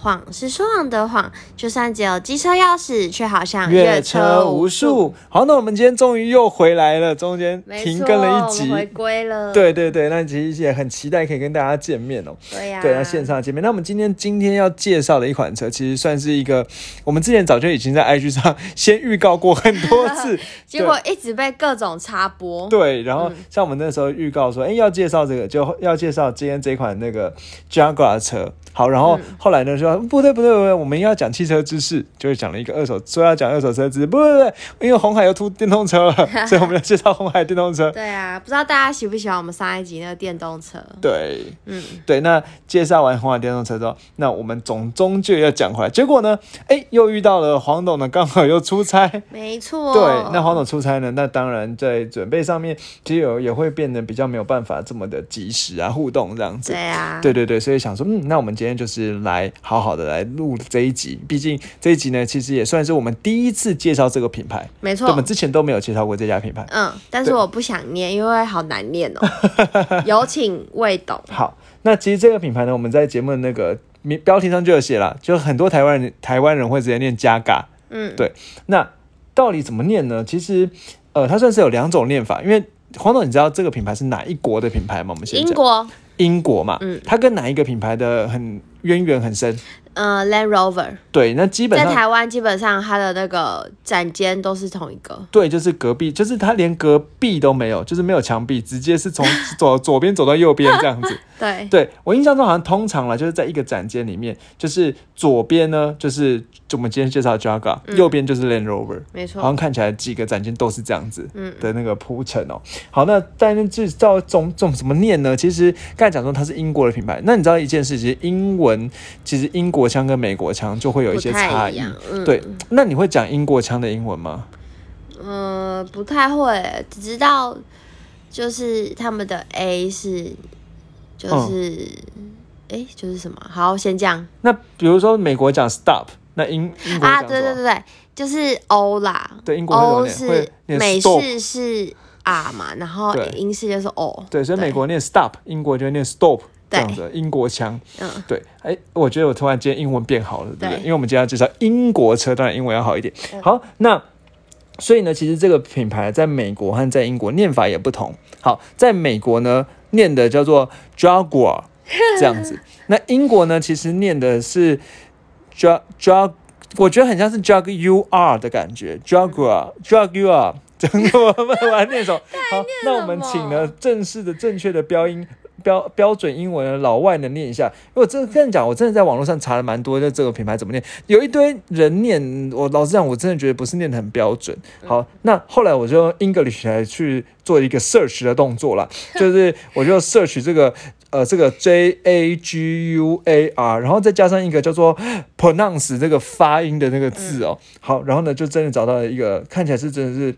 谎是说谎的谎，就算只有机车钥匙，却好像越车无数。好，那我们今天终于又回来了，中间停更了一集，回归了。对对对，那其实也很期待可以跟大家见面哦。对呀，对，那线上见面。那我们今天今天要介绍的一款车，其实算是一个我们之前早就已经在 IG 上先预告过很多次，结果一直被各种插播。对，然后像我们那时候预告说，哎，要介绍这个，就要介绍今天这款那个 Jaguar 车。好，然后后来呢说不对不对不对，我们要讲汽车知识，就是讲了一个二手，说要讲二手车知识，不对不对，因为红海要出电动车了，所以我们要介绍红海电动车。对啊，不知道大家喜不喜欢我们上一集那个电动车？对，嗯，对，那介绍完红海电动车之后，那我们总终究要讲回来，结果呢，哎，又遇到了黄董呢，刚好又出差。没错。对，那黄董出差呢，那当然在准备上面，其实有也会变得比较没有办法这么的及时啊，互动这样子。对啊。对对对，所以想说，嗯，那我们今天就是来好好的来录这一集，毕竟这一集呢，其实也算是我们第一次介绍这个品牌，没错，我们之前都没有介绍过这家品牌，嗯，但是我不想念，因为好难念哦。有请魏董。好，那其实这个品牌呢，我们在节目的那个标题上就有写了，就很多台湾人台湾人会直接念加嘎，嗯，对。那到底怎么念呢？其实，呃，它算是有两种念法，因为黄总，你知道这个品牌是哪一国的品牌吗？我们先英国。英国嘛，嗯，它跟哪一个品牌的很渊源很深？呃，Land Rover。对，那基本上在台湾基本上它的那个展间都是同一个。对，就是隔壁，就是它连隔壁都没有，就是没有墙壁，直接是从 左左边走到右边这样子。对，对我印象中好像通常了，就是在一个展间里面，就是左边呢就是就我们今天介绍 Jaguar，右边就是 Land Rover，没错，好像看起来几个展间都是这样子的那个铺陈哦。好，那但是这照总总怎么念呢？其实刚才讲说它是英国的品牌，那你知道一件事，其实英文其实英国腔跟美国腔就会有一些差异。对，那你会讲英国腔的英文吗？嗯，不太会，只知道就是他们的 A 是。就是，哎，就是什么？好，先这样。那比如说美国讲 stop，那英英国啊，对对对对，就是 O 啦。对，英国 O 是美式是 R 嘛，然后英式就是 O。对，所以美国念 stop，英国就念 stop，这样子英国腔。嗯，对。哎，我觉得我突然间英文变好了，对不对？因为我们今天要介绍英国车，当然英文要好一点。好，那所以呢，其实这个品牌在美国和在英国念法也不同。好，在美国呢。念的叫做 Jaguar 这样子，那英国呢？其实念的是 Jag Jag，我觉得很像是 Jaguar 的感觉，Jaguar Jaguar，真的 我我来念首。好，那我们请了正式的、正确的标音。标标准英文的老外能念一下，因为我真的跟你讲，我真的在网络上查了蛮多就这个品牌怎么念，有一堆人念，我老实讲，我真的觉得不是念的很标准。好，那后来我就用 English 来去做一个 search 的动作了，就是我就 search 这个呃这个 J A G U A R，然后再加上一个叫做 pronounce 这个发音的那个字哦。好，然后呢就真的找到了一个看起来是真的是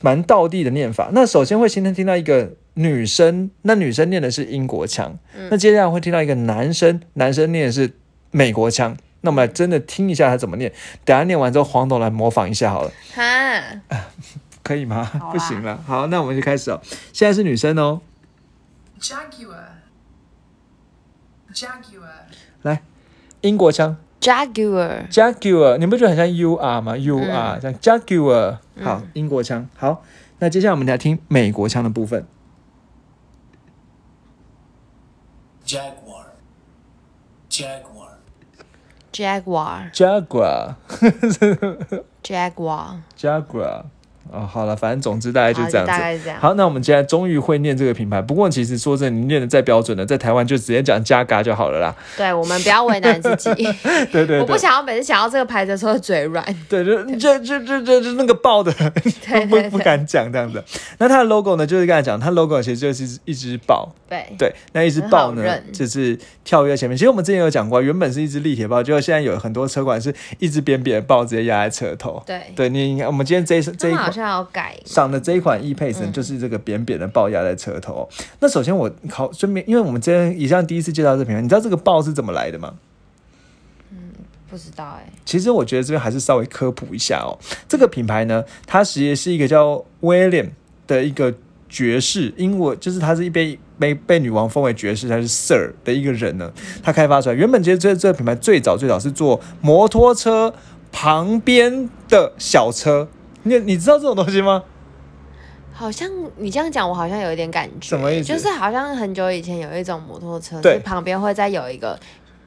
蛮道地的念法。那首先会先听到一个。女生，那女生念的是英国腔，那接下来会听到一个男生，男生念的是美国腔。那我们来真的听一下他怎么念。等下念完之后，黄董来模仿一下好了。哈，可以吗？不行了。好，那我们就开始哦。现在是女生哦。Jaguar，Jaguar，来，英国腔。Jaguar，Jaguar，你不觉得很像 U R 吗？U R，像 Jaguar。好，英国腔。好。那接下来我们来听美国腔的部分。Jaguar. Jaguar. Jaguar. Jaguar. Jaguar. Jaguar. 哦，好了，反正总之大概就这样子。好，那我们现在终于会念这个品牌。不过其实说真的，你念的再标准的，在台湾就直接讲加嘎就好了啦。对，我们不要为难自己。对对。我不想要每次想到这个牌子的时候嘴软。对，就就就就就就那个爆的，不不敢讲这样子。那它的 logo 呢，就是刚才讲，它 logo 其实就是一只豹。对对，那一只豹呢，就是跳跃前面。其实我们之前有讲过，原本是一只立铁豹，结果现在有很多车款是一只扁扁的豹直接压在车头。对对，你我们今天这这一好像要改。上的这一款 e pace 就是这个扁扁的豹压在车头。那首先我顺便，因为我们今天以上第一次介绍这品牌，你知道这个豹是怎么来的吗？嗯，不知道哎、其实我觉得这边还是稍微科普一下哦。这个品牌呢，它实际是一个叫 William 的一个爵士，英文就是他是一被被被女王封为爵士，他是 Sir 的一个人呢，他开发出来。原本其实这这个品牌最早最早是做摩托车旁边的小车，你你知道这种东西吗？好像你这样讲，我好像有一点感觉，什么意思就是好像很久以前有一种摩托车，对旁边会再有一个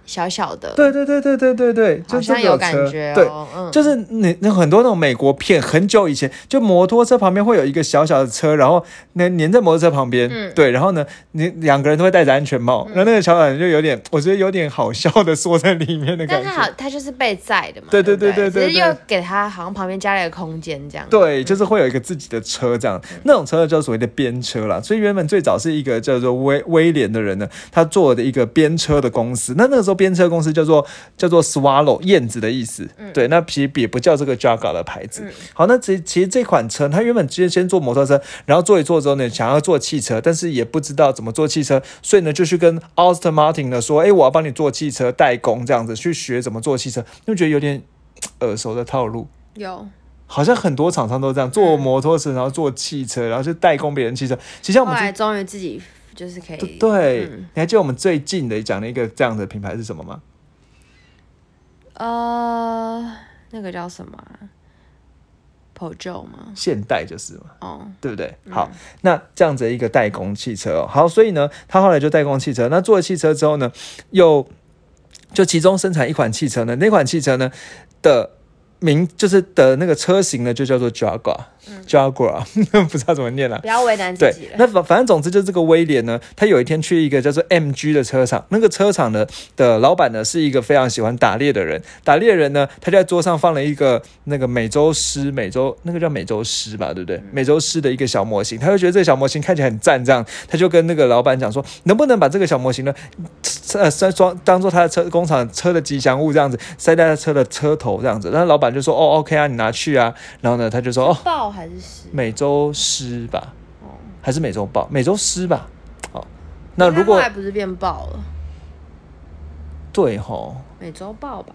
小小的，对对对对对对对，就好像有感觉对。哦，嗯，就是那那很多那种美国片，很久以前就摩托车旁边会有一个小小的车，然后那粘在摩托车旁边，嗯对，然后呢，你两个人都会戴着安全帽，然后那个小小人就有点，我觉得有点好笑的缩在里面的感觉但他好。，他就是被载的嘛，对对不对对对对只是对又给他好像旁边加了一个空间这样，对，就是会有一个自己的车这样，那种车叫所谓的边车啦。所以原本最早是一个叫做威威廉的人呢，他做的一个边车的公司。那那个时候边车公司叫做叫做 Swallow 燕子的意思，对，那其实也不叫这个 Jaguar 的牌子。好，那其其实这款车，它原本直接先做摩托车，然后做一做之后呢，想要做汽车，但是也不知道怎么做汽车，所以呢就去跟 Austin Martin 呢说，哎，我要帮你做汽车代工这样子，去学怎么做汽车，就觉得有点耳熟的套路。有好像很多厂商都这样做摩托车，然后做汽车，然后就代工别人汽车。其实我们之后来终于自己就是可以，对，嗯你还记得我们最近的讲的一个这样的品牌是什么吗？呃，那个叫什么啊 Peugeot 吗？现代就是嘛，哦，对不对？好，那这样子的一个代工汽车哦，好，所以呢，他后来就代工汽车。那做了汽车之后呢，又就其中生产一款汽车呢，那款汽车呢的名就是的那个车型呢，就叫做 Jaguar，Jaguar，、不知道怎么念了、不要为难自己，对。那反反正总之就是这个威廉呢，他有一天去一个叫做 MG 的车厂，那个车厂呢的老板呢是一个非常喜欢打猎的人，打猎人呢他就在桌上放了一个那个美洲狮，美洲那个叫美洲狮吧，对不对？美洲狮的一个小模型，他就觉得这个小模型看起来很赞，这样他就跟那个老板讲说，能不能把这个小模型呢，呃，塞装当做他的车工厂车的吉祥物这样子，塞在他车的车头这样子，然后老板就说，哦，OK 啊，你拿去啊，然后呢他就说，哦。豹还是湿？美洲狮吧，哦还是美洲豹？美洲狮吧。好，那如果后果来不是变豹了，对吼，美洲豹吧？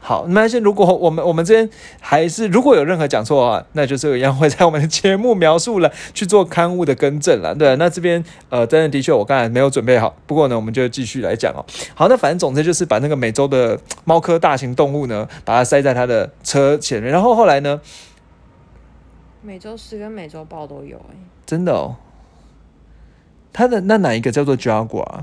好，没关系。如果我们我们这边还是如果有任何讲错的话，那就这个一样会在我们的节目描述了去做刊物的更正了。对，那这边呃，真的的确我刚才没有准备好，不过呢，我们就继续来讲哦。好，那反正总之就是把那个美洲的猫科大型动物呢，把它塞在它的车前面，然后后来呢，美洲狮跟美洲豹都有哎、真的哦，它的那哪一个叫做 Jaguar？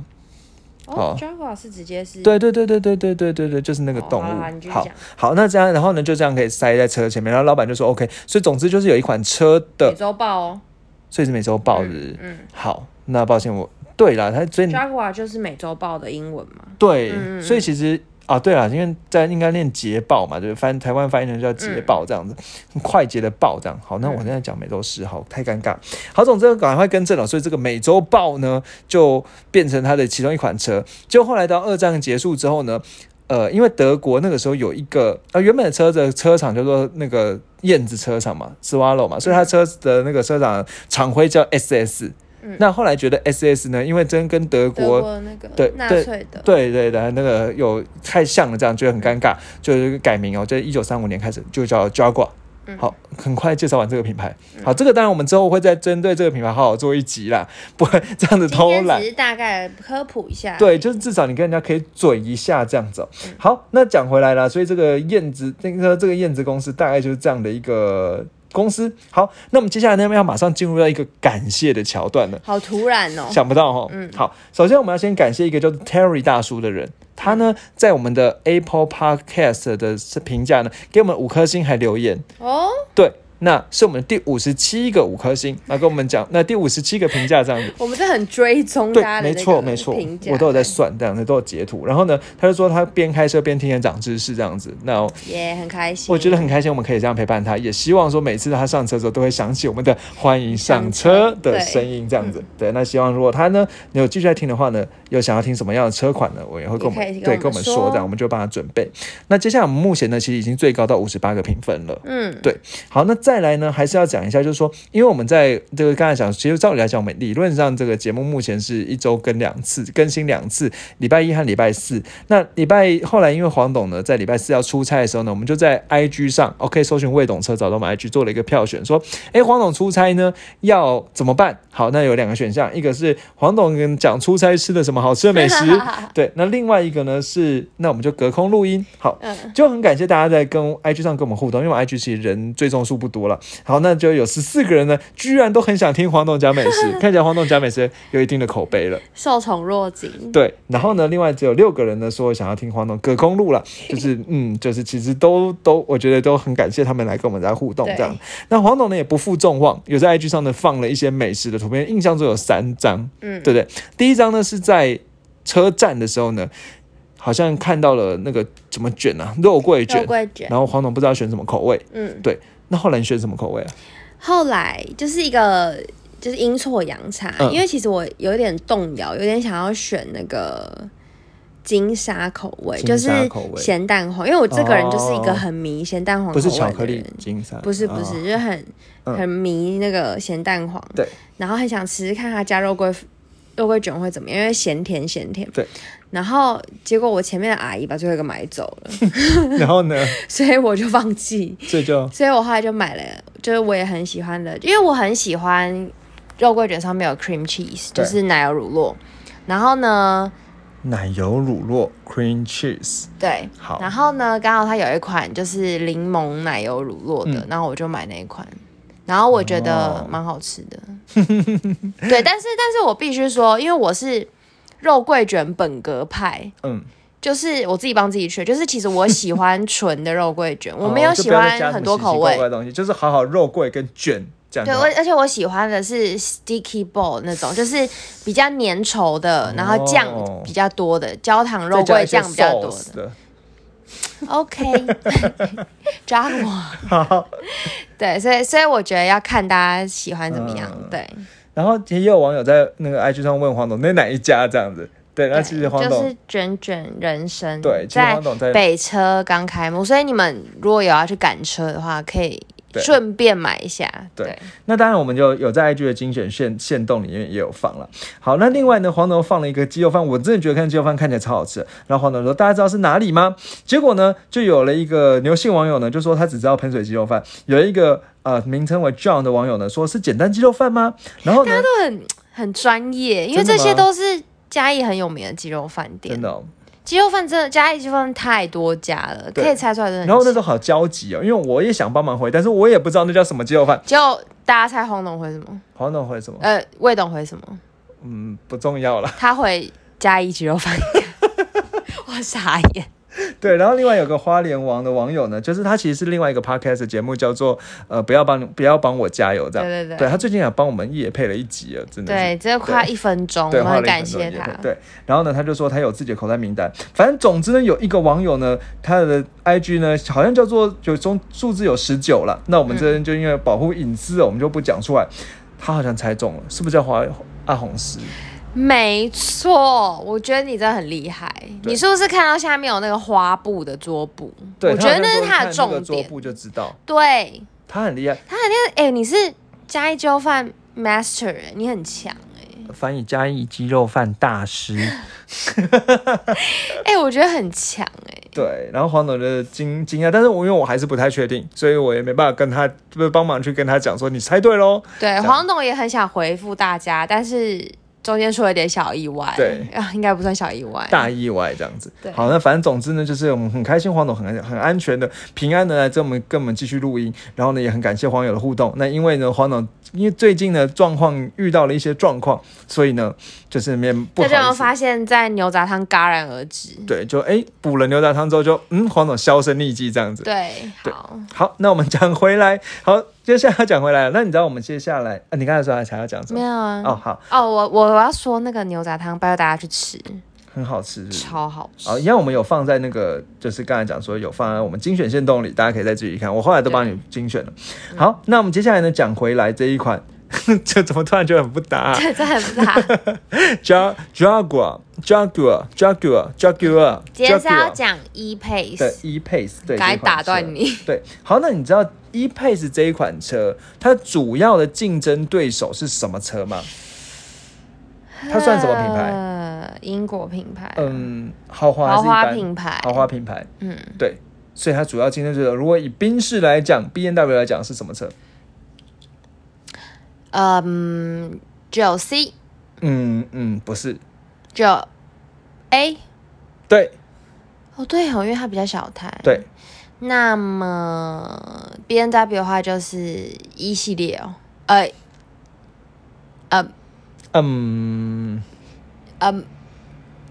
哦，Jaguar 是直接是，对对对对对对对对对，就是那个哦动物。好好那这样，然后呢，就这样可以塞在车前面，然后老板就说 OK，所以总之就是有一款车美的，洲豹哦，所以是美洲豹日。嗯好，那抱歉我对了，它所以，Jaguar 就是美洲豹的英文嘛？对，嗯嗯所以其实啊，对了，因为在应该念捷豹嘛，就是翻台湾翻译成叫捷豹这样子，很快捷的豹这样。好，那我现在讲美洲狮，好，太尴尬。好，总之赶快更正了，所以这个美洲豹呢，就变成它的其中一款车。就后来到二战结束之后呢，呃，因为德国那个时候有一个呃原本的车的车厂叫做那个燕子车厂嘛，Swallow 嘛，所以它车子的那个车厂厂徽叫 SS。嗯。那后来觉得 SS 呢，因为真跟德德国国那个对纳对粹的，对对的，那个有太像了，这样觉得很尴尬，就是改名哦，在一九三五年开始就叫 Jaguar。嗯。好，很快介绍完这个品牌。好，这个当然我们之后会再针对这个品牌好好做一集啦，不会这样子偷懒。只。是大概科普一下，对，就是至少你跟人家可以嘴一下这样子、好，那讲回来了，所以这个燕子，那个这个燕子公司大概就是这样的一个公司。好，那我们接下来呢要马上进入到一个感谢的桥段了。好突然哦，想不到哈，嗯。好，首先我们要先感谢一个叫做 Terry 大叔的人，他呢在我们的 Apple Podcast 的评价呢给我们五颗星还留言，哦，对，那是我们第五十七个五颗星，那跟我们讲，那第五十七个评价这样子。我们是很追踪的没错没错我都有在算这样子，都有截图。然后呢，他就说他边开车边听人长知识这样子。那也很开心，我觉得很开心，我们可以这样陪伴他，也希望说每次他上车的时候都会想起我们的欢迎上车的声音，这样子。对，那希望如果他呢你有继续在听的话呢，有想要听什么样的车款呢，我也会跟我们对跟我们说说，这样我们就帮他准备。那接下来我们目前呢，其实已经最高到五十八个评分了。嗯，对好，那再来呢，还是要讲一下，就是说，因为我们在这个刚才讲，其实照理来讲，我们理论上这个节目目前是一周更两次，更新两次，礼拜一和礼拜四。那礼拜后来因为黄董呢在礼拜四要出差的时候呢，我们就在 IG 上，OK，搜寻魏董车找到我们 IG 做了一个票选，说，哎，黄董出差呢要怎么办？好，那有两个选项，一个是黄董跟讲出差吃的什么好吃的美食，对，那另外一个呢是，那我们就隔空录音，好，就很感谢大家在跟 IG 上跟我们互动，因为 IG 其实人追踪数不多了，好，那就有十四个人呢，居然都很想听黄董讲美食，看起来黄董讲美食有一定的口碑了，受宠若惊。对，然后呢，另外只有六个人呢说想要听黄董隔空录了，就是嗯，就是其实都都我觉得都很感谢他们来跟我们在互动这样。那黄董呢也不负众望，有在 IG 上呢放了一些美食的图片，印象中有三张，嗯，对不对？第一张呢是在车站的时候呢，好像看到了那个怎么卷啊，肉桂卷，肉桂卷，然后黄董不知道选什么口味，嗯，对。那后来你选什么口味啊？后来就是一个就是阴错阳差，因为其实我有点动摇，有点想要选那个金沙口味，就是咸蛋黄，因为我这个人就是一个很迷咸蛋黄，不是巧克力金沙，不是不是，就是很很迷那个咸蛋黄，对，然后很想吃看它加肉桂肉桂卷会怎么样，因为咸甜咸甜，对。然后结果我前面的阿姨把最后一个买走了，然后呢？所以我就放弃，所以就，所以我后来就买了，就是我也很喜欢的，因为我很喜欢肉桂卷上面有 cream cheese，就是奶油乳酪。然后呢？奶油乳酪 cream cheese，对，好。然后呢？刚好它有一款就是柠檬奶油乳酪的，然后我就买那一款，然后我觉得蛮好吃的。对，但是但是我必须说，因为我是。肉桂卷本格派，嗯，就是我自己帮自己吃，就是其实我喜欢纯的肉桂卷，我没有喜欢很多口味的东西，就是好好肉桂跟卷这样。对，而而且我喜欢的是 sticky ball 那种，就是比较粘稠的，然后酱比较多的，焦糖肉桂酱比较多的。OK，抓我。好，对，所以所以我觉得要看大家喜欢怎么样，对。然后也有网友在那个 IG 上问黄董那哪一家这样子，对，那其实黄董就是卷卷人生，对，在北车刚开幕，所以你们如果有要去赶车的话，可以。顺便买一下，对。那当然，我们就有在 IG 的精选线线动里面也有放了。好，那另外呢，黄牛放了一个鸡肉饭，我真的觉得看鸡肉饭看起来超好吃。然后黄牛说：“大家知道是哪里吗？”结果呢，就有了一个牛姓网友呢，就说他只知道喷水鸡肉饭。有一个呃名称为 John 的网友呢，说是简单鸡肉饭吗？然后大家都很很专业，因为这些都是嘉义很有名的鸡肉饭店，真的。鸡肉饭真的加一鸡肉饭太多家了，可以猜出来真的。然后那时候好焦急哦，因为我也想帮忙回，但是我也不知道那叫什么鸡肉饭。就大家猜黄董回什么？黄董回什么？呃，魏董回什么？嗯，不重要了。他回加一鸡肉饭，我傻眼。对，然后另外有个花莲王的网友呢，就是他其实是另外一个 podcast 节目，叫做呃不要帮不要帮我加油这样。对对对，对他最近也帮我们也配了一集了，真的。对，只有快一分钟，我很感谢他。对，然后呢，他就说他有自己的口袋名单，反正总之呢，有一个网友呢，他的 IG 呢好像叫做就中数字有十九了，那我们这边就因为保护隐私，我们就不讲出来。他好像猜中了，是不是叫华阿红石？没错，我觉得你真的很厉害。你是不是看到下面有那个花布的桌布？对，我觉得那是他的重点。桌布就知道。对，他很厉害，他很厉害。哎，你是加一鸡肉饭 master，你很强哎。翻译加一鸡肉饭大师。哎，我觉得很强哎。对，然后黄总的惊惊讶，但是我因为我还是不太确定，所以我也没办法跟他不帮忙去跟他讲说你猜对喽。对，黄董也很想回复大家，但是。中间出了点小意外，对啊，应该不算小意外，大意外这样子。好，那反正总之呢，就是我们很开心，黄总很很安全的、平安的来跟我们跟我们继续录音。然后呢，也很感谢黄友的互动。那因为呢，黄总因为最近的状况遇到了一些状况，所以呢，就是面不好。他就发现，在牛杂汤戛然而止。对，就哎补了牛杂汤之后，就嗯，黄总销声匿迹这样子。对，好，好，那我们讲回来，好。接下来讲回来了，那你知道我们接下来啊？你刚才说还要讲什么？没有啊。哦，好哦，我我我要说那个牛杂汤，拜托大家去吃，很好吃，超好吃。哦，一样我们有放在那个，就是刚才讲说有放在我们精选线洞里，大家可以再自己看。我后来都帮你精选了。好，那我们接下来呢讲回来这一款 这怎么突然觉得很不搭、啊？这这很不搭。Ja Jaguar Jaguar Jaguar Jaguar，今天是要讲 e pace，对 E Pace，对，该打断你。对，好，那你知道 E Pace 这一款车，它主要的竞争对手是什么车吗？它算什么品牌？呃，英国品牌。嗯，豪华还豪华品牌。豪华品牌，嗯，对，所以它主要竞争对手，如果以宾士来讲，B N W 来讲是什么车？嗯，九 C 嗯嗯，不是，九 A。对哦，对哦，因为它比较小台。。对，那么 B N W 的话就是一系列哦，呃，呃嗯，嗯，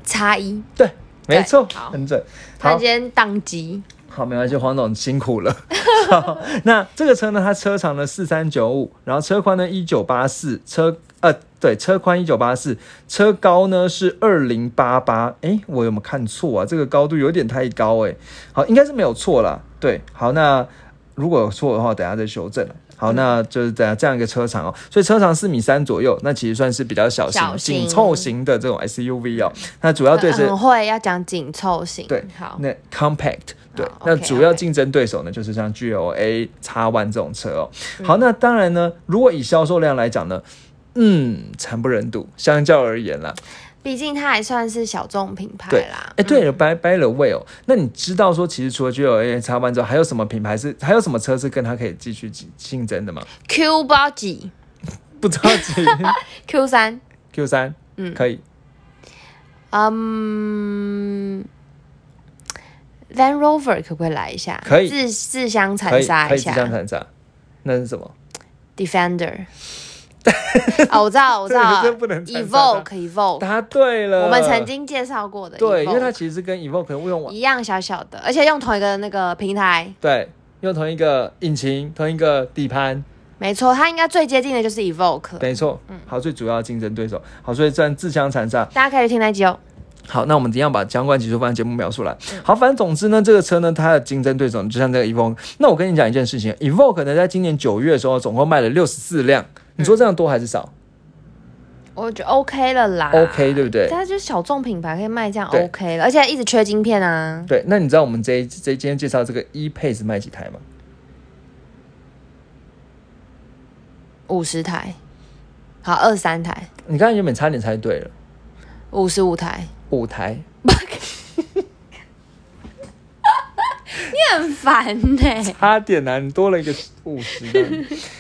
叉一。对，没错，很准。他今，天宕机。好，没关系，黄总辛苦了。好那这个车呢，它车长呢四三九五，然后车宽呢一九八四，车呃对，车宽一九八四，车高呢是二零八八。哎，我有没有看错啊？这个高度有点太高哎。好，应该是没有错啦。对，好，那如果有错的话，等下再修正。好，那就是这样这样一个车长哦，所以车长四米三左右，那其实算是比较小型、紧凑型的这种 SUV 哦。那主要对是很会要讲紧凑型。对好。那 compact 对好，那主要竞争对手呢，就是像 GLA、叉 One 这种车哦。嗯好，那当然呢，如果以销售量来讲呢，嗯，惨不忍睹。相较而言啦，毕竟它还算是小众品牌对啦。哎，对了，by by the way 哦，那你知道说，其实除了 GLA、叉 One 之后，还有什么品牌是，还有什么车是跟它可以继续竞竞争的吗？Q 不知道几不知道几 Q 三，Q 三，嗯可以。嗯，Land Rover 可不可以来一下？可以自自相残杀一下自相下残杀，那是什么？Defender。哦，我知道，我知道这个不能，Evoke Evoke，答对了。我们曾经介绍过的 Evoke，对，因为它其实是跟 Evoque 用完一样小小的，而且用同一个那个平台。对，用同一个引擎、同一个底盘，没错，它应该最接近的就是 Evoke，没错。嗯好，最主要的竞争对手。好，所以这样自相残杀。大家可以去听那集哦。好，那我们一样把相关技术放在节目描述来。好，反正总之呢，这个车呢，它的竞争对手就像这个 Evoque。那我跟你讲一件事情，Evoque 呢，在今年九月的时候，总共卖了六十四辆。你说这样多还是少？我觉得 OK 了啦 OK，对不对它就是小众品牌可以卖这样 OK 了，而且一直缺晶片啊。对，那你知道我们这一这今天介绍这个 E Pace 卖几台吗？五十台，好，二十三台，你刚才原本差点猜对了，五十五台，五台。你很烦呢、差点啊，你多了一个五十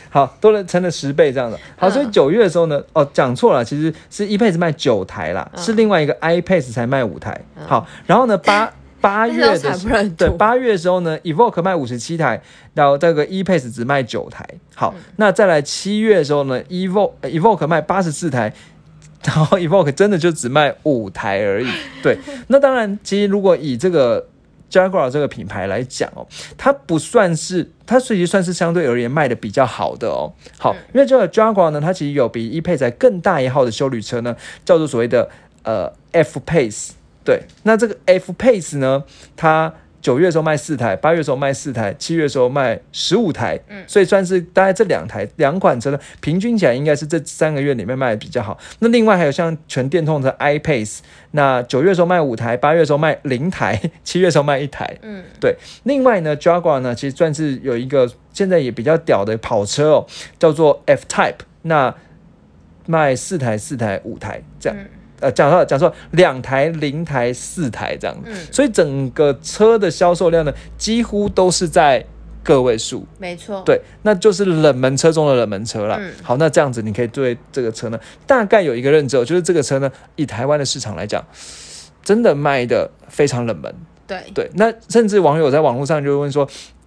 好，多了成了十倍这样的。好，所以嗯九月的时候呢，哦，讲错了，其实是 E Pace 卖九台啦，嗯是另外一个 I Pace 才卖五台。好，然后呢，八 八月的对八月的时候呢，Evoque 卖五十七台，然后这个 E Pace 只卖九台。好，嗯那再来七月的时候呢，Evoque 呃 Evoque 卖八十四台。然后 Evoque 真的就只卖五台而已，对。那当然，其实如果以这个 Jaguar 这个品牌来讲哦，它不算是，它其实算是相对而言卖的比较好的哦。好，因为这个 Jaguar 呢，它其实有比 E Pace 更大一号的修旅车呢，叫做所谓的呃 F Pace。对，那这个 F Pace 呢，它九月的时候卖四台，八月的时候卖四台，七月的时候卖十五台，嗯，所以算是大概这两台两款车呢，平均起来应该是这三个月里面卖的比较好。那另外还有像全电动的 i Pace，那九月的时候卖五台，八月的时候卖零台，七月的时候卖一台，嗯，对。另外呢，Jaguar 呢，其实算是有一个现在也比较屌的跑车哦，叫做 F Type，那卖四台、四台、五台这样。嗯呃，讲错了，讲错，两台、零台、四台这样，嗯所以整个车的销售量呢，几乎都是在个位数。没错，对，那就是冷门车中的冷门车了。嗯好，那这样子你可以对这个车呢，大概有一个认知哦，就是这个车呢，以台湾的市场来讲，真的卖的非常冷门。对对，那甚至网友在网络上就会问说，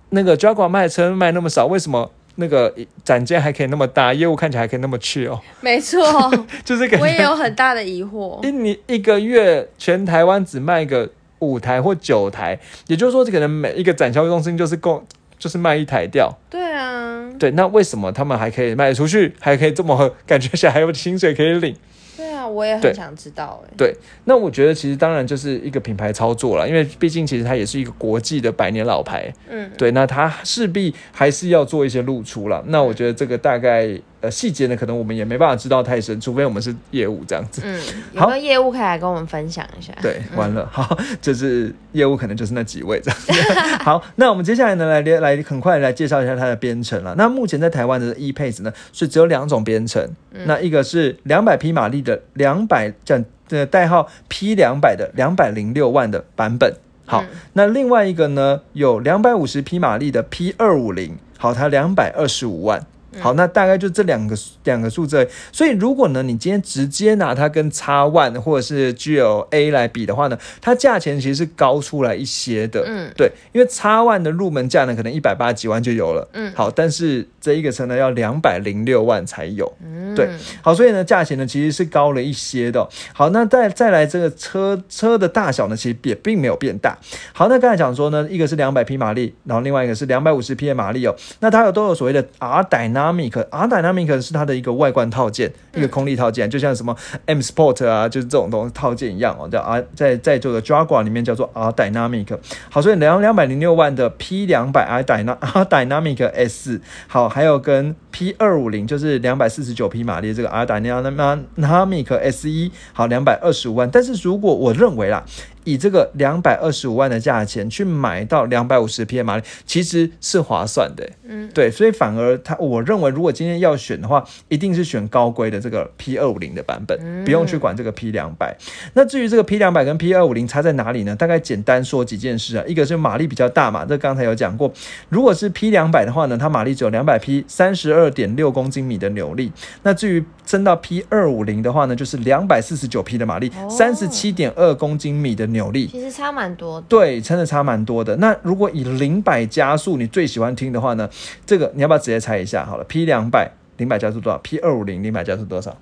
那个 Jaguar 卖的车卖那么少，为什么那个展间还可以那么大，业务看起来还可以那么去哦？没错，就是感觉我也有很大的疑惑。一你一个月全台湾只卖个五台或九台，也就是说，这可能每一个展销中心就是供就是卖一台掉。对啊，对，那为什么他们还可以卖出去，还可以这么 感觉起来还有薪水可以领？对啊，我也很想知道哎。对，那我觉得其实当然就是一个品牌操作了，因为毕竟其实它也是一个国际的百年老牌，嗯，对，那它势必还是要做一些露出了。那我觉得这个大概细节呢，可能我们也没办法知道太深，除非我们是业务这样子。嗯，有没有业务可以来跟我们分享一下？对，完了，好，就是业务可能就是那几位这样子。好，那我们接下来呢，来来很快来介绍一下它的编程了。那目前在台湾的 e pace 呢，是只有两种编程，那一个是两百匹马力的两百这的代号 P 两百的两百零六万的版本。好，那另外一个呢，有两百五十匹马力的 P 二五零，好，它两百二十五万。好，那大概就这两个两个数字。所以如果呢，你今天直接拿它跟 X One 或者是 GLA 来比的话呢，它价钱其实是高出来一些的。嗯，对，因为 X One 的入门价呢，可能一百八几万就有了。嗯，好，但是这一个车呢，要两百零六万才有。嗯，对，好，所以呢，价钱呢其实是高了一些的。好，那再再来这个车车的大小呢，其实也并没有变大。好，那刚才讲说呢，一个是两百匹马力，然后另外一个是两百五十匹的马力哦。那它有都有所谓的 R 带。Dynamic，R Dynamic 是它的一个外观套件，一个空力套件，就像什么 M Sport 啊，就是这种东西套件一样哦，叫 R 在在座的 Jaguar 里面叫做 R Dynamic。好，所以两两百零六万的 P 两百 R Dynamic R Dynamic S，好，还有跟 P 二五零就是两百四十九匹马力这个 R Dynamic S 一，好，两百二十五万。但是如果我认为啦。以这个两百二十五万的价钱去买到两百五十匹马力，其实是划算的。嗯，对，所以反而他，我认为如果今天要选的话，一定是选高规的这个 P 二五零的版本，不用去管这个 P 两百。那至于这个 P 两百跟 P 二五零差在哪里呢？大概简单说几件事啊，一个是马力比较大嘛，这刚才有讲过。如果是 P 两百的话呢，它马力只有两百匹，三十二点六公斤米的扭力。那至于升到 P 二五零的话呢，就是两百四十九匹的马力，三十七点二公斤米的扭力，其实差蛮多。对，真的差蛮多的。那如果以零百加速你最喜欢听的话呢，这个你要不要直接猜一下？好了，P 两百零百加速多少？P 二五零零百加速多少？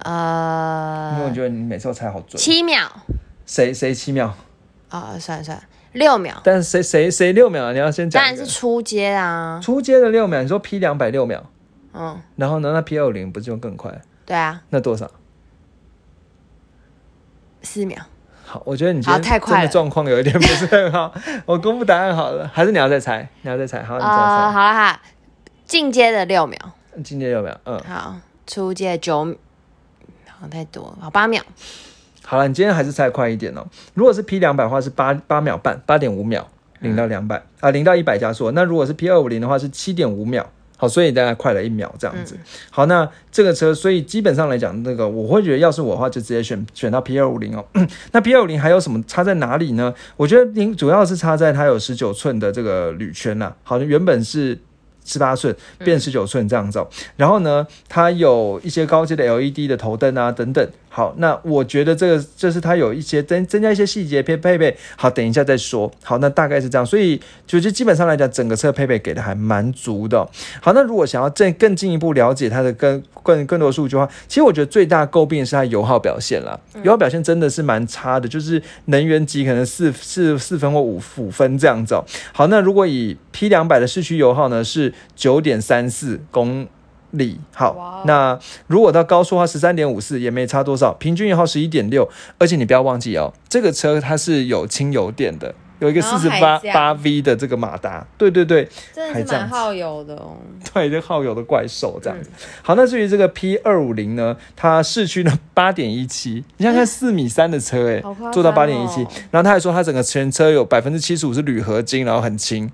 呃，因为我觉得你每次都猜好准。七秒。谁谁七秒？啊，算了算了，六秒。但是谁谁谁六秒？你要先讲。当然是出街啊。出街的六秒，你说 P 两百六秒。嗯，然后呢？那 P 二零不就更快？对啊。那多少？四秒。好，我觉得你今天真的状况有一点不是很好。我公布答案好了，还是你要再猜？你要再猜？好，你再猜。好了哈，进阶的六秒。进阶六秒，嗯。好，出阶九，好太多，好八秒。好了，你今天还是猜快一点哦。如果是 P 两百的话，是八八秒半，八点五秒，零到两百啊，零到一百加速。那如果是 P 二五零的话，是七点五秒。好，所以大概快了一秒这样子。好，那这个车，所以基本上来讲，那个我会觉得，要是我的话，就直接选选到 P 二五零哦。那 P 二五零还有什么差在哪里呢？我觉得您主要是差在它有十九寸的这个铝圈呐。好像原本是。十八寸变十九寸这样子，然后呢，它有一些高阶的 LED 的头灯啊等等。好，那我觉得这个就是它有一些增增加一些细节配配备。好，等一下再说。好，那大概是这样，所以就是基本上来讲，整个车配备给的还蛮足的。好，那如果想要更更进一步了解它的更更更多数据的话，其实我觉得最大诟病是它油耗表现啦。油耗表现真的是蛮差的，就是能源级可能四四四分或五五分这样子。好，那如果以 P 两百的市区油耗呢是九点三四公里，好，那如果到高速的话十三点五四也没差多少，平均油耗十一点六，而且你不要忘记哦，这个车它是有轻油电的。有一个四十八八 V 的这个马达，对对对，真的是蛮耗油的哦。对，这耗油的怪兽这样子。好，那至于这个 P 二五零呢，它市区呢 八点一七，你想看 四米三的车哎，做到八点一七，然后他还说他整个全车有百分之七十五是铝合金，然后很轻。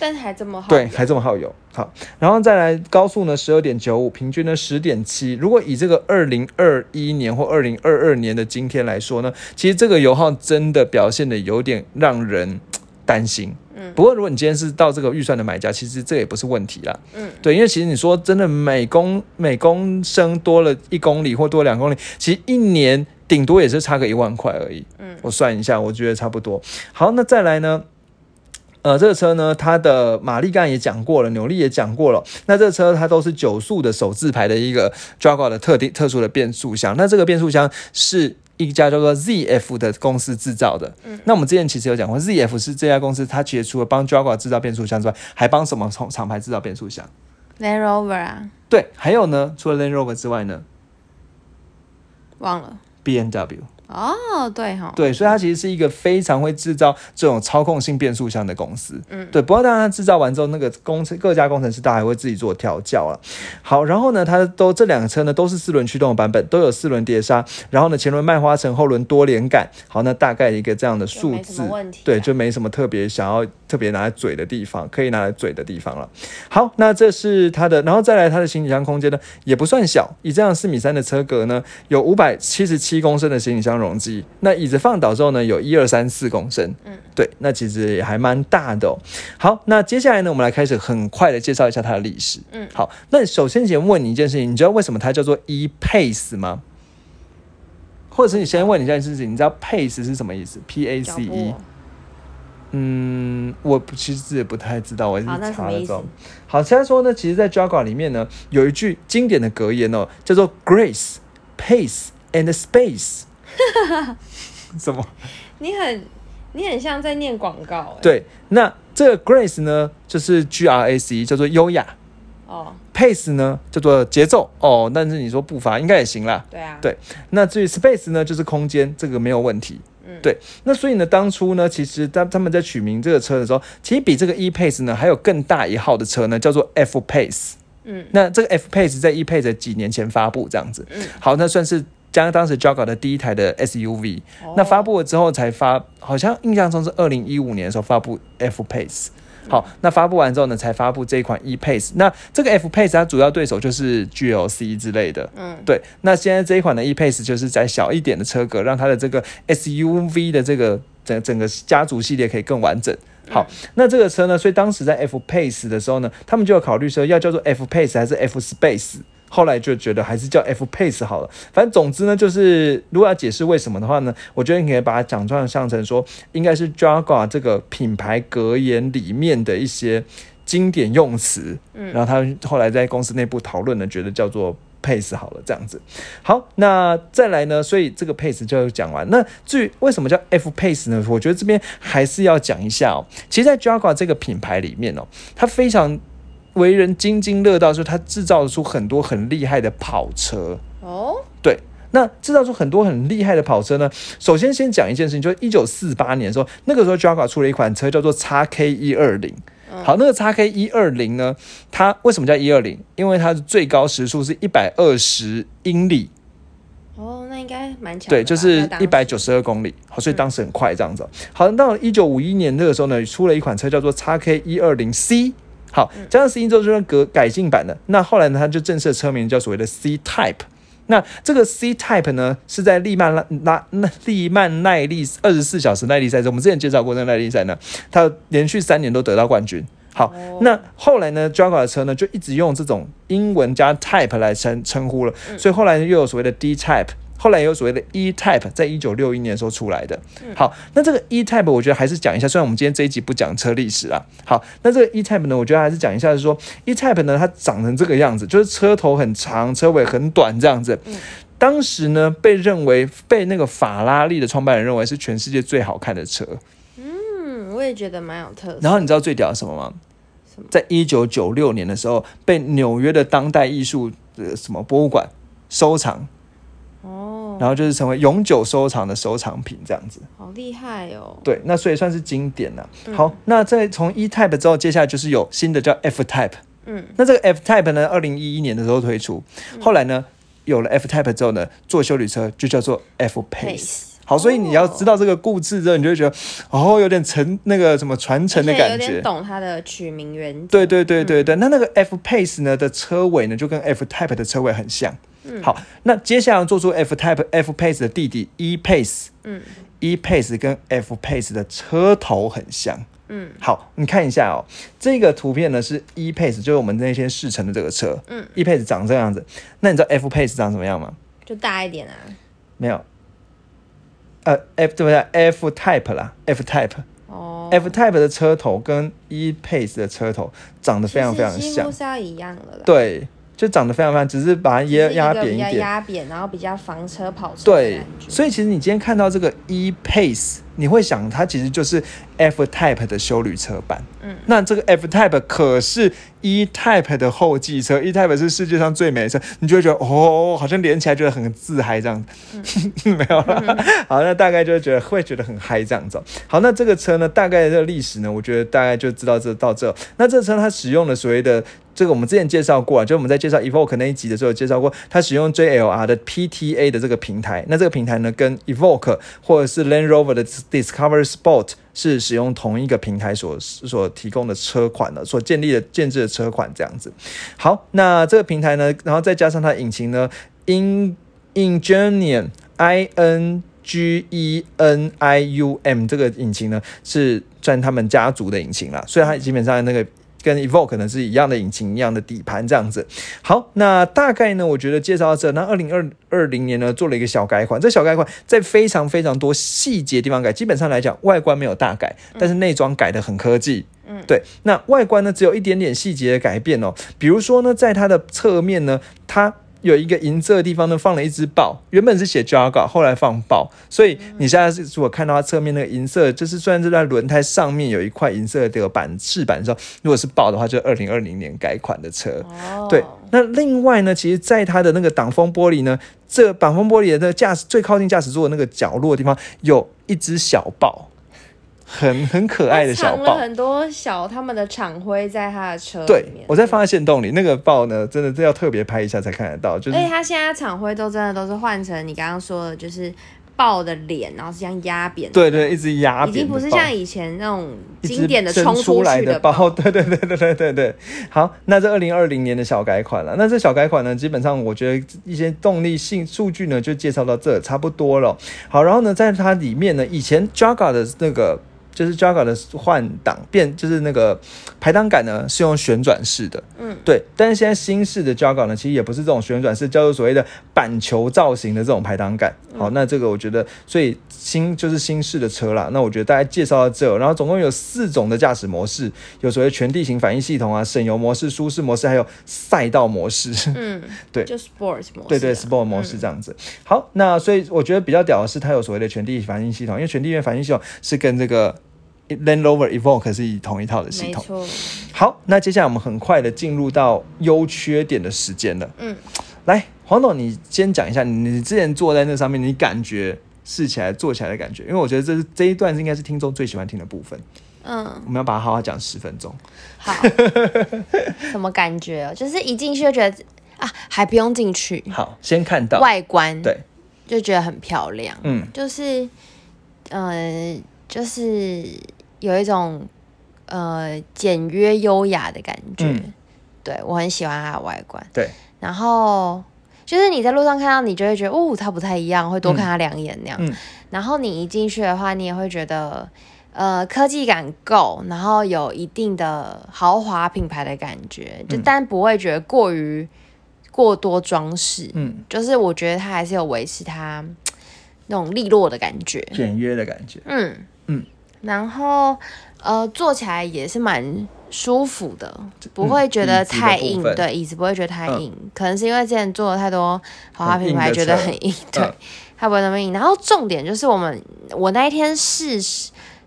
但还这么好，对，还这么耗油。好，然后再来高速呢，十二点九五，平均呢十点七。如果以这个二零二一年或二零二二年的今天来说呢，其实这个油耗真的表现的有点让人担心。嗯，不过如果你今天是到这个预算的买家，其实这也不是问题啦。嗯，对，因为其实你说真的，每公每公升多了一公里或多两公里，其实一年顶多也是差个一万块而已。嗯，我算一下，我觉得差不多。好，那再来呢？呃，这个车呢，它的马力刚才也讲过了，扭力也讲过了。那这个车它都是九速的手自排的一个 Jaguar 的特定特殊的变速箱。那这个变速箱是一家叫做 ZF 的公司制造的。嗯，那我们之前其实有讲过，ZF 是这家公司，它其实除了帮 Jaguar 制造变速箱之外，还帮什么从厂牌制造变速箱？Land Rover 啊。对，还有呢，除了 Land Rover 之外呢？忘了。B N W。哦，对哈，对，所以它其实是一个非常会制造这种操控性变速箱的公司。嗯对。不过当然，它制造完之后，那个工程各家工程师大还会自己做调教了。好，然后呢，它都这两个车呢都是四轮驱动的版本，都有四轮碟刹，然后呢前轮麦花臣，后轮多连杆。好，那大概一个这样的数字。对，就没什么特别想要特别拿来嘴的地方，可以拿来嘴的地方了。好，那这是它的，然后再来它的行李箱空间呢，也不算小，以这样四米三的车格呢，有五百七十七公升的行李箱容积，那椅子放倒之后呢，有一二三四公升，嗯，对，那其实也还蛮大的哦。好，那接下来呢，我们来开始很快的介绍一下它的历史。嗯好，那首先先问你一件事情，你知道为什么它叫做 e pace 吗？或者是你先问你一件事情，你知道 pace 是什么意思？P A C E。嗯，我不其实也不太知道，我也是查了之后。好，现在说呢，其实，在 Jaguar 里面呢，有一句经典的格言哦，叫做 “Grace, Pace and Space”。什么？你很你很像在念广告哎。对，那这个 Grace 呢，就是 G R A C，叫做优雅哦，；Pace 呢，叫做节奏哦。但是你说步伐应该也行啦。对啊，对那至于 Space 呢，就是空间，这个没有问题。嗯对，那所以呢，当初呢，其实他他们在取名这个车的时候，其实比这个 E Pace 呢还有更大一号的车呢，叫做 F Pace。嗯那这个 F Pace 在 E Pace 几年前发布，这样子。嗯好，那算是将当时 Jaguar 的第一台的 SUV。哦那发布了之后才发，好像印象中是二零一五年的时候发布 F Pace。好，那发布完之后呢，才发布这一款 E Pace。那这个 F Pace 它主要对手就是 GLC 之类的。嗯对，那现在这一款的 E Pace 就是在小一点的车格，让它的这个 SUV 的这个整整个家族系列可以更完整。好，那这个车呢，所以当时在 F Pace 的时候呢，他们就有考虑说要叫做 F Pace 还是 F Space。后来就觉得还是叫 F Pace 好了。反正总之呢，就是如果要解释为什么的话呢，我觉得你可以把它讲转向成说，应该是 Jaguar 这个品牌格言里面的一些经典用词。嗯然后他后来在公司内部讨论呢，觉得叫做 pace 好了，这样子。好，那再来呢，所以这个 pace 就讲完。那至于为什么叫 F pace 呢？我觉得这边还是要讲一下哦。其实，在 Jaguar 这个品牌里面哦，它非常为人津津乐道，就是他制造出很多很厉害的跑车。哦，对，那制造出很多很厉害的跑车呢。首先先讲一件事情，就是一九四八年的时候，那个时候 Jaguar 出了一款车叫做 x K 一二零。好，那个 x K 一二零呢，它为什么叫一二零？因为它的最高时速是一百二十英里，哦，那应该蛮强。对，就是一百九十二公里。好，所以当时很快这样子哦。好，到了一九五一年那个时候呢，出了一款车叫做 x K 一二零 C。好，加上 C 之后就是改改进版的。那后来呢，它就正式的车名叫所谓的 C Type。那这个 C Type 呢，是在利曼拉拉那利曼耐力二十四小时耐力赛中，我们之前介绍过那个耐力赛呢，它连续三年都得到冠军。好，哦那后来呢，Jaguar 的车呢就一直用这种英文加 Type 来称称呼了，所以后来又有所谓的 D Type。后来也有所谓的 E Type，在一九六一年的时候出来的。好，那这个 E Type 我觉得还是讲一下，虽然我们今天这一集不讲车历史啊。好，那这个 E Type 呢，我觉得还是讲一下，是说 E Type 呢，它长成这个样子，就是车头很长，车尾很短这样子。当时呢，被认为被那个法拉利的创办人认为是全世界最好看的车。嗯，我也觉得蛮有特色。然后你知道最屌的什么吗？在一九九六年的时候，被纽约的当代艺术的什么博物馆收藏，哦，然后就是成为永久收藏的收藏品这样子。好厉害哦。对，那所以算是经典了、嗯好，那在从 E Type 之后，接下来就是有新的叫 F Type。嗯，那这个 F Type 呢，二零一一年的时候推出，后来呢，有了 F Type 之后呢，做修理车就叫做 F Pace。好，所以你要知道这个故事之后，你就会觉得哦，有点承那个什么传承的感觉有点。懂它的取名原则。对对对对对，那那个 F Pace 呢的车尾呢，就跟 F Type 的车尾很像。嗯好，那接下来做出 F Type F Pace 的弟弟 E Pace，嗯 E Pace 跟 F Pace 的车头很像。嗯好，你看一下哦，这个图片呢是 E Pace，就是我们那天试乘的这个车。嗯，E Pace 长这样子，那你知道 F Pace 长什么样吗？就大一点啊。没有。呃，F 对不对？F Type 啦，F Type。哦 F Type 的车头跟 E Pace 的车头长得非常非常像几乎，是要一样的啦。对，就长得非常非常，只是把它压压扁一点。压扁，然后比较房车跑车对所以其实你今天看到这个 E Pace，你会想它其实就是 F Type 的修旅车版。嗯，那这个 F Type 可是 E Type 的后继车，E Type 是世界上最美的车，你就会觉得哦，好像连起来觉得很自嗨这样。没有了，好，那大概就会觉得会觉得很嗨这样子。好，那这个车呢，大概的历史呢，我觉得大概就知道这到这。那这车它使用了所谓的这个，我们之前介绍过啊，就我们在介绍 Evoque 那一集的时候介绍过，它使用 JLR 的 PTA 的这个平台。那这个平台呢，跟 Evoque 或者是 Land Rover 的 Discover Sport 是使用同一个平台所所提供的车款的，所建立的建制的车款这样子。好，那这个平台呢，然后再加上它引擎呢，In Ingenium I N G E N I U M 这个引擎呢，是占他们家族的引擎啦，所以它基本上那个跟 Evoque 可能是一样的引擎，一样的底盘这样子。好，那大概呢，我觉得介绍到这。那二零二二零年呢，做了一个小改款，这小改款在非常非常多细节地方改，基本上来讲，外观没有大改，但是内装改的很科技。嗯，对。那外观呢，只有一点点细节的改变哦，比如说呢，在它的侧面呢，它有一个银色的地方呢，放了一只豹，原本是写 Jaguar，后来放豹，所以你现在是如果看到它侧面那个银色，就是虽然是在轮胎上面有一块银色的这个板翅板的时候，如果是豹的话，就二零二零年改款的车。哦，对，那另外呢，其实在它的那个挡风玻璃呢，这挡风玻璃的那个驾驶最靠近驾驶座的那个角落的地方，有一只小豹，很很可爱的小豹。很多小他们的厂徽在他的车对里面，。我在发现洞里那个豹呢，真的是要特别拍一下才看得到，就是而且他现在厂徽都真的都是换成你刚刚说的，就是豹的脸，然后是这样压扁的，对对，一直压扁已经不是像以前那种经典的冲出来的包，对对对对对对对。好，那这二零二零年的小改款了。那这小改款呢，基本上我觉得一些动力性数据呢，就介绍到这差不多了。好，然后呢，在它里面呢，以前 Jaga 的那个。就是 Jaga 的换挡变，就是那个排挡杆呢是用旋转式的，嗯，对。但是现在新式的 Jaga 呢，其实也不是这种旋转式，叫做所谓的板球造型的这种排挡杆。好，那这个我觉得，所以新就是新式的车啦。那我觉得大家介绍到这，然后总共有四种的驾驶模式，有所谓全地形反应系统啊、省油模式、舒适模式，还有赛道模式。嗯，对就 sports 模式啊，对对，Sport 模式这样子。好，那所以我觉得比较屌的是，它有所谓的全地反应系统，因为全地反应系统是跟这个 Land Rover Evoque 是同一套的系统。好，那接下来我们很快的进入到优缺点的时间了。嗯，来，黄董，你先讲一下，你你之前坐在那上面，你感觉试起来、坐起来的感觉，因为我觉得这是这一段是应该是听众最喜欢听的部分，嗯，我们要把它好好讲十分钟。好，什么感觉哦？就是一进去就觉得啊，还不用进去，好，先看到，外观对，就觉得很漂亮，嗯，就是，呃，就是有一种呃简约优雅的感觉。嗯。对我很喜欢它的外观。对，然后就是你在路上看到，你就会觉得哦，它不太一样，会多看它两眼那样。嗯。然后你一进去的话，你也会觉得。呃，科技感够，然后有一定的豪华品牌的感觉，就嗯。但不会觉得过于过多装饰，嗯，就是我觉得它还是有维持它那种利落的感觉，简约的感觉，嗯。嗯，然后呃坐起来也是蛮舒服的，不会觉得太硬，对，椅子不会觉得太硬，可能是因为之前坐了太多豪华品牌，觉得很硬，对，嗯它不会那么硬。然后重点就是我们我那一天试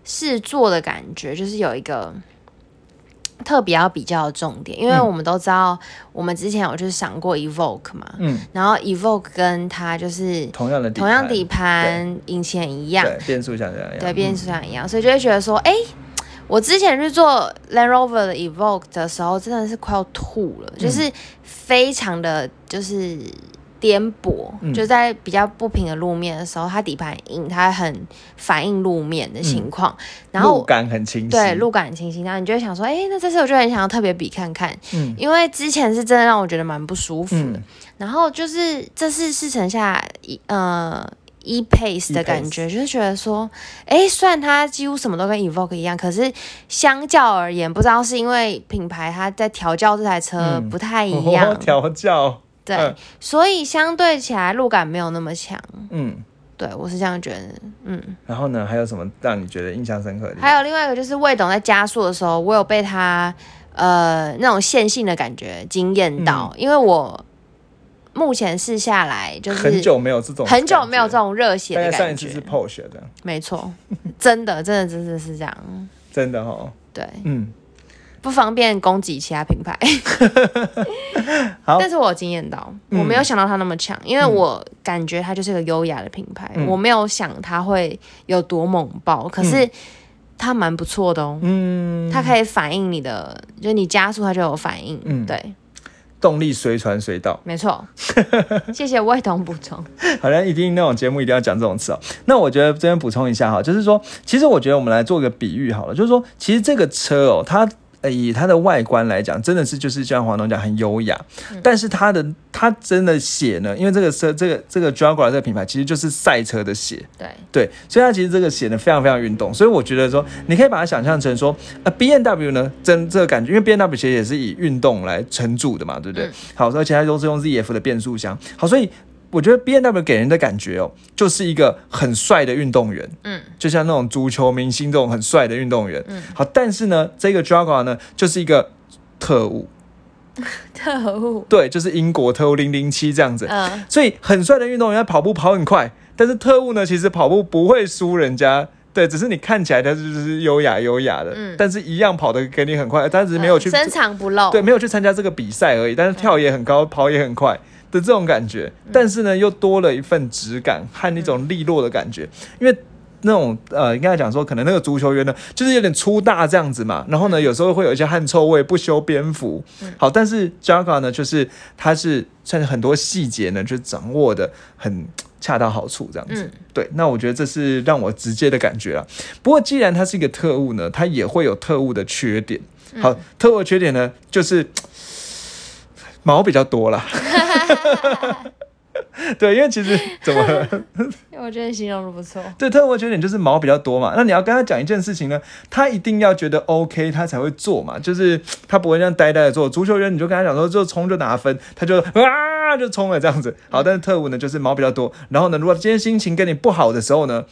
试坐的感觉，就是有一个。特别要比较的重点，因为嗯。我们都知道，我们之前有就是赏过 Evoque 嘛，嗯，然后 Evoque 跟它就是同样的同样底盘，引擎一样，对，变速箱一样，对，变速箱一样，所以就会觉得说，哎、我之前去做 Land Rover 的 Evoque 的时候，真的是快要吐了，就是非常的就是颠簸，嗯。就在比较不平的路面的时候，它底盘硬，它很反映路面的情况，然后路感很清晰，对路感很清晰，然后你就会想说，哎、那这次我就很想要特别比看看，嗯。因为之前是真的让我觉得蛮不舒服的，嗯。然后就是这次试乘下一呃 e pace 的感觉，就是觉得说，哎，虽然它几乎什么都跟 Evoque 一样，可是相较而言，不知道是因为品牌它在调教这台车嗯。不太一样，哦调教，对，嗯。所以相对起来路感没有那么强。嗯，对我是这样觉得，嗯，然后呢，还有什么让你觉得印象深刻的？还有另外一个就是魏董在加速的时候，我有被他呃那种线性的感觉惊艳到，因为我目前试下来就是很久没有这种，很久没有这，种热血的感觉。上一次是。Porsche 的，没错，真的，真的，真的是这样。真的哈，对，嗯，不方便攻击其他品牌。好但是我有惊艳到，嗯我没有想到它那么强，因为我感觉它就是个优雅的品牌，嗯我没有想它会有多猛爆，可是它蛮不错的哦。嗯，它可以反映你的，就是你加速它就有反应。嗯对，动力随传随到，没错。谢谢魏董补充。好像一定那种节目一定要讲这种词哦。那我觉得这边补充一下哈，就是说，其实我觉得我们来做个比喻好了，就是说，其实这个车哦，它。呃以它的外观来讲，真的是就是像黄总讲很优雅，但是它的它真的血呢，因为这个车这个这个 Jaguar 这个品牌其实就是赛车的血，对，对，所以它其实这个写的非常非常运动，所以我觉得说，你可以把它想象成说，呃，B N W 呢，真这个感觉，因为 B N W 其实也是以运动来撑住的嘛，对不对？嗯。好，而且它都是用 Z F 的变速箱，好，所以我觉得 B N W 给人的感觉哦，就是一个很帅的运动员，嗯，就像那种足球明星这种很帅的运动员，嗯，好，但是呢，这个 Jaguar 呢，就是一个特务，特务。对，就是英国特务零零七这样子，嗯，所以很帅的运动员，他跑步跑很快，但是特务呢，其实跑步不会输人家。对，只是你看起来他就是优雅优雅的，嗯。但是一样跑得给你很快，他只是没有去、嗯深藏不露。对，没有去参加这个比赛而已，但是跳也很高，跑也很快的这种感觉，但是呢，又多了一份质感和那种利落的感觉，因为。那种呃，应该讲说，可能那个足球员呢，就是有点粗大这样子嘛，然后呢，有时候会有一些汗臭味，不修边幅。好，但是 Jaga 呢，就是他是算是很多细节呢，就掌握的很恰到好处这样子。嗯对，那我觉得这是让我直接的感觉啊。不过既然他是一个特务呢，他也会有特务的缺点。好，特务的缺点呢，就是毛比较多啦。对，因为其实怎么了？我觉得形容的不错。对，特务的缺点就是毛比较多嘛。那你要跟他讲一件事情呢，他一定要觉得 OK，他才会做嘛。就是他不会这样呆呆的做。足球员你就跟他讲说，就冲就拿分，他就啊就冲了这样子。好，但是特务呢，就是毛比较多。然后呢，如果今天心情跟你不好的时候呢，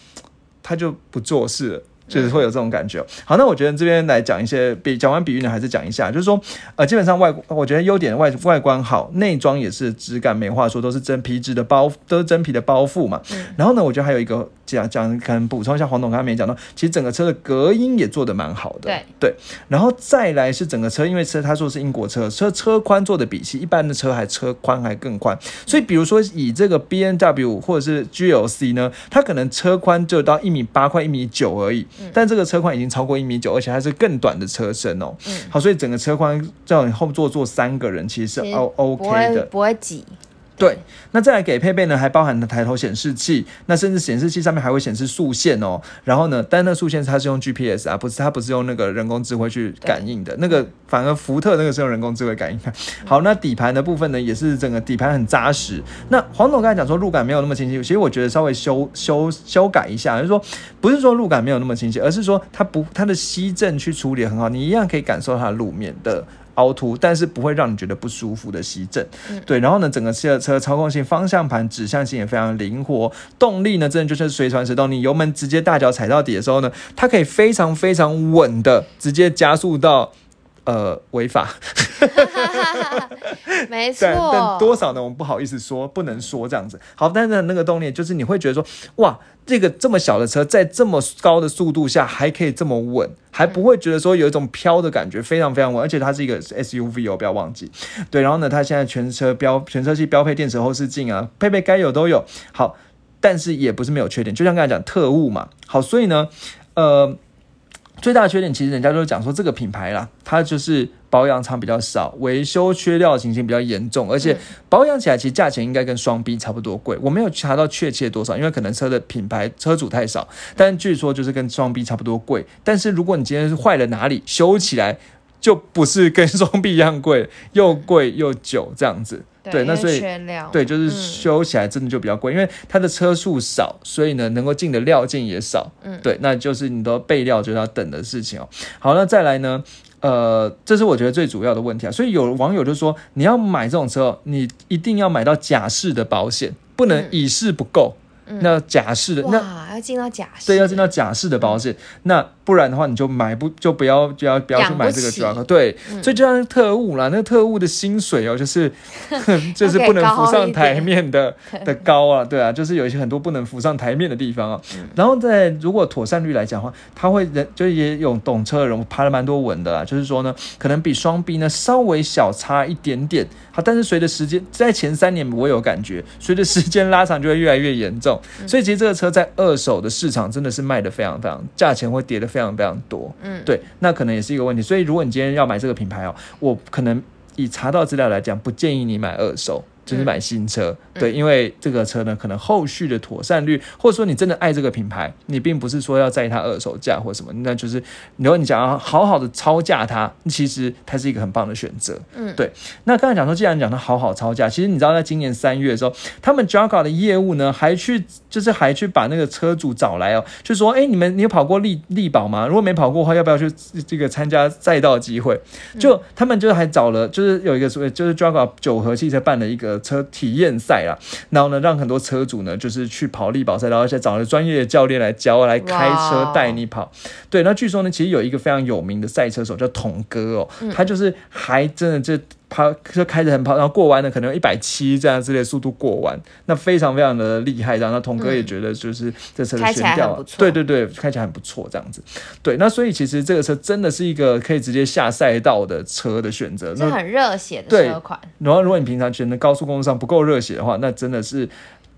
他就不做事了。就是会有这种感觉。好，那我觉得这边来讲一些比讲完比喻呢，还是讲一下，就是说，呃，基本上外，我觉得优点外外观好，内装也是质感没话，说都是真皮质的包，都是真皮的包覆嘛。然后呢，我觉得还有一个讲讲，可能补充一下，黄总刚才没讲到，其实整个车的隔音也做的蛮好的。对对，然后再来是整个车，因为车他说是英国车，车车宽做的比起一般的车还车宽还更宽，所以比如说以这个 B N W 或者是 G L C 呢，它可能车宽就到一米八快一米九而已，但这个车宽已经超过一米九，而且还是更短的车身哦。嗯好，所以整个车宽叫你后座坐三个人，其实是 O OK 的。不会挤。对，那再来给配备呢，还包含了抬头显示器，那甚至显示器上面还会显示速线哦。然后呢，但那速线它是用 GPS 啊，不是它不是用那个人工智慧去感应的，那个反而福特那个是用人工智慧感应的。好，那底盘的部分呢，也是整个底盘很扎实。那黄总刚才讲说路感没有那么清晰，其实我觉得稍微修修修改一下，就是说不是说路感没有那么清晰，而是说它不它的吸震去处理很好，你一样可以感受它的路面的。凹凸，但是不会让你觉得不舒服的吸震，对。然后呢，整个车车操控性、方向盘指向性也非常灵活，动力呢，真的就是随传随动。你油门直接大脚踩到底的时候呢，它可以非常非常稳的直接加速到呃违法，没错但，但多少呢？我们不好意思说，不能说这样子。好，但是那个动力就是你会觉得说，哇，这个这么小的车在这么高的速度下还可以这么稳，还不会觉得说有一种飘的感觉，非常非常稳。而且它是一个 SUV 哦，不要忘记。对，然后呢，它现在全车标全车系标配电池后视镜啊，配备该有都有。好，但是也不是没有缺点，就像刚才讲特务嘛。好，所以呢，呃。最大的缺点其实人家都讲说这个品牌啦，它就是保养厂比较少，维修缺料情形比较严重，而且保养起来其实价钱应该跟双 B 差不多贵。我没有查到确切多少，因为可能车的品牌车主太少，但据说就是跟双 B 差不多贵。但是如果你今天是坏了哪里，修起来就不是跟双 B 一样贵，又贵又久这样子。对，那所以，对，就是嗯修起来真的就比较贵，因为它的车数少，所以呢能够进的料件也少。嗯对，那就是你都备料就要等的事情哦。好，那再来呢？呃，这是我觉得最主要的问题啊。所以有网友就说，你要买这种车哦，你一定要买到假式的保险，不能嗯乙式不够。那假式的那哇，要进到假式，对，要进到甲式的保险，那不然的话你就买不就不要就要不要去买这个对，所以就像特务啦，那个特务的薪水哦，就是 就是不能浮上台面的 的高啊，对啊，就是有一些很多不能浮上台面的地方啊。然后在如果妥善率来讲的话，他会人就也有懂车的人，我爬了蛮多文的啦，就是说呢，可能比双 B 呢稍微小差一点点，好，但是随着时间在前三年我有感觉，随着时间拉长就会越来越严重，所以其实这个车在二手的市场真的是卖的非常非常，价钱会跌的非常非常多，嗯，对，那可能也是一个问题。所以如果你今天要买这个品牌哦，我可能以查到资料来讲，不建议你买二手。就是买新车，对，因为这个车呢，可能后续的妥善率，或者说你真的爱这个品牌，你并不是说要在意它二手价或什么，那就是如果你想要好好的超价它，其实它是一个很棒的选择，嗯对。那刚才讲说，既然讲它好好超价，其实你知道，在今年三月的时候，他们 Jaguar 的业务呢，还去就是还去把那个车主找来哦，就说，哎，你们你有跑过力力宝吗？如果没跑过的话，要不要去这个参加赛道机会？就他们就还找了，就是有一个所谓就是 Jaguar 九和汽车办了一个车体验赛啦，然后呢，让很多车主呢就是去跑力宝赛道，而且找了专业的教练来教来开车带你跑。对，那据说呢，其实有一个非常有名的赛车手叫童哥哦，嗯他就是还真的就。跑就开着很跑，然后过弯的，可能一百七这样之类的速度过弯，那非常非常的厉害。然后那童哥也觉得就是这车的悬吊对对对，开起来很不错这样子。对，那所以其实这个车真的是一个可以直接下赛道的车的选择。那是很热血的对车款，然后，如果你平常觉得高速公路上不够热血的话，那真的是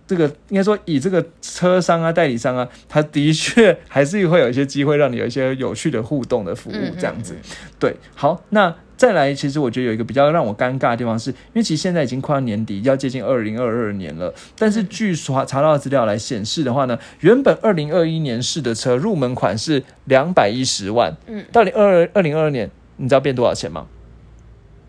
这个应该说以这个车商啊、代理商啊，他的确还是会有一些机会让你有一些有趣的互动的服务嗯这样子。对，好，那再来，其实我觉得有一个比较让我尴尬的地方是，因为其实现在已经快要年底，要接近二零二二年了，但是据查查到的资料来显示的话呢，原本二零二一年式的车入门款是两百一十万，嗯，到底二二零二二年，你知道变多少钱吗？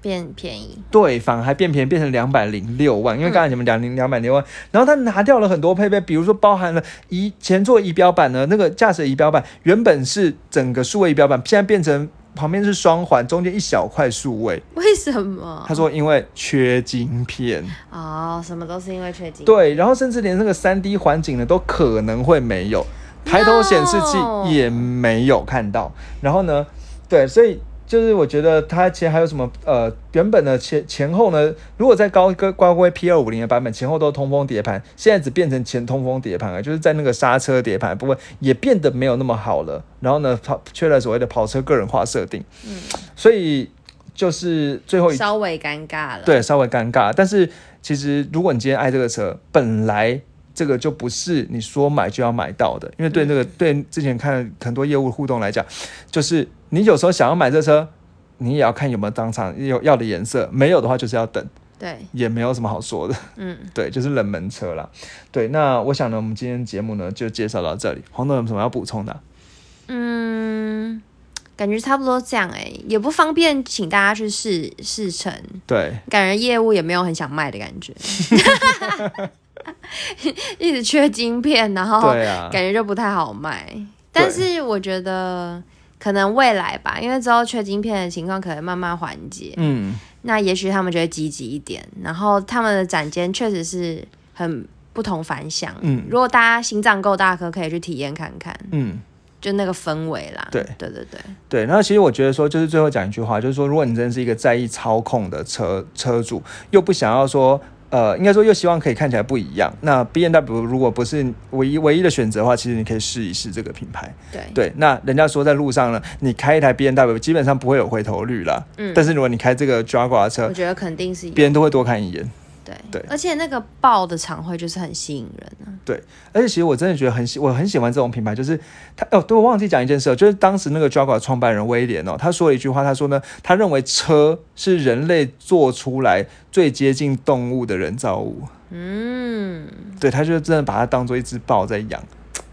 变便宜，对，反而还变便宜，变成两百零六万。因为刚才你们两零两百零万，然后他拿掉了很多配备，比如说包含了仪前座仪表板呢，那个驾驶仪表板原本是整个数位仪表板，现在变成旁边是双环，中间一小块数位。为什么？他说因为缺晶片，哦，什么都是因为缺晶，对，然后甚至连那个三 D 环境呢都可能会没有，抬头显示器也没有看到。然后呢，对，所以就是我觉得它其实还有什么呃，原本的前前后呢，如果在高高高规 P 二五零的版本，前后都通风碟盘，现在只变成前通风碟盘了，就是在那个刹车碟盘的部分也变得没有那么好了。然后呢，跑缺了所谓的跑车个人化设定，嗯，所以就是最后一稍微尴尬了，，对，稍微尴尬。但是其实如果你今天爱这个车，本来这个就不是你说买就要买到的，因为对那个、对之前看很多业务互动来讲，就是你有时候想要买这车，你也要看有没有当场有要的颜色，没有的话就是要等，对，也没有什么好说的。嗯，对，就是冷门车啦。对，那我想呢，我们今天节目呢就介绍到这里。黄总有什么要补充的啊、嗯，感觉差不多这样哎、也不方便请大家去试试乘，对，感觉业务也没有很想卖的感觉，一直缺晶片，然后对啊，感觉就不太好卖。但是我觉得可能未来吧，因为之后缺晶片的情况可能慢慢缓解，嗯，那也许他们就会积极一点。然后他们的展间确实是很不同凡响，嗯如果大家心脏够大颗，可以去体验看看，嗯。就那个氛围啦。对对对对，对，那其实我觉得说，就是最后讲一句话，就是说，如果你真的是一个在意操控的车车主，又不想要说，呃，应该说又希望可以看起来不一样，那 B N W 如果不是唯一唯一的选择的话，其实你可以试一试这个品牌。对。对，那人家说在路上呢，你开一台 B N W 基本上不会有回头率啦，嗯。但是如果你开这个 Jaguar 的车我，觉得肯定是别人都会多看一眼。对对而且那个爆的场会就是很吸引人啊。而且其实我真的觉得很喜，我很喜欢这种品牌，就是他哦，对我忘记讲一件事哦，就是当时那个 Jaguar 创办人威廉哦，他说了一句话，他说呢，他认为车是人类做出来最接近动物的人造物，嗯，对，他就真的把它当做一只豹在养。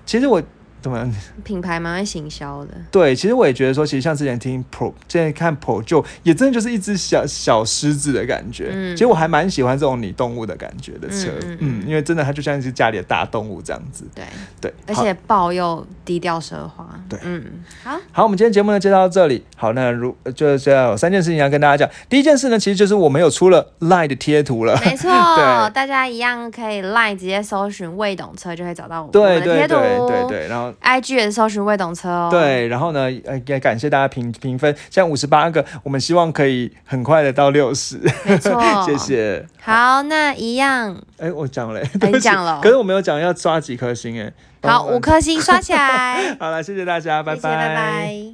其实我怎么样？品牌蛮会行销的。对，其实我也觉得说，其实像之前听 Pro，现在看 Pro 就也真的就是一只小小狮子的感觉。嗯其实我还蛮喜欢这种拟动物的感觉的车，嗯嗯嗯因为真的它就像是家里的大动物这样子。对，对，好而且爆又低调奢华。对嗯，好，好，我们今天节目呢就到这里。好，那如就是要有三件事情要跟大家讲。第一件事呢，其实就是我们有出了 Line 的贴图了。没错，对大家一样可以 Line 直接搜寻未懂车，就会找到我们对对的贴图。对对对，然后 IG 也是搜寻未懂车哦。，对，然后呢，呃，也感谢大家评评分，现在五十八个，我们希望可以很快的到六十，没错 谢。谢。好，那一样，哎，我讲了，你讲了可是我没有讲要刷几颗星，哎，好，五颗星刷起来，好了，谢谢大家，拜谢谢，拜拜。